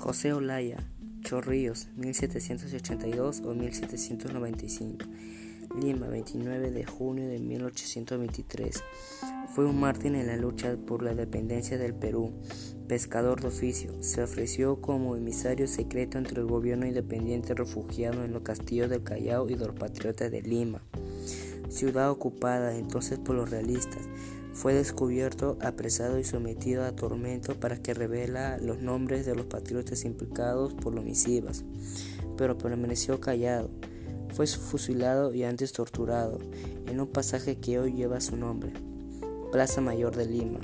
José Olaya, Chorrillos, 1782 o 1795. Lima, 29 de junio de 1823. Fue un mártir en la lucha por la dependencia del Perú. Pescador de oficio, se ofreció como emisario secreto entre el gobierno independiente refugiado en los castillos del Callao y los patriotas de Lima. Ciudad ocupada entonces por los realistas, fue descubierto, apresado y sometido a tormento para que revela los nombres de los patriotas implicados por los misivas, pero permaneció callado. Fue fusilado y antes torturado en un pasaje que hoy lleva su nombre, Plaza Mayor de Lima,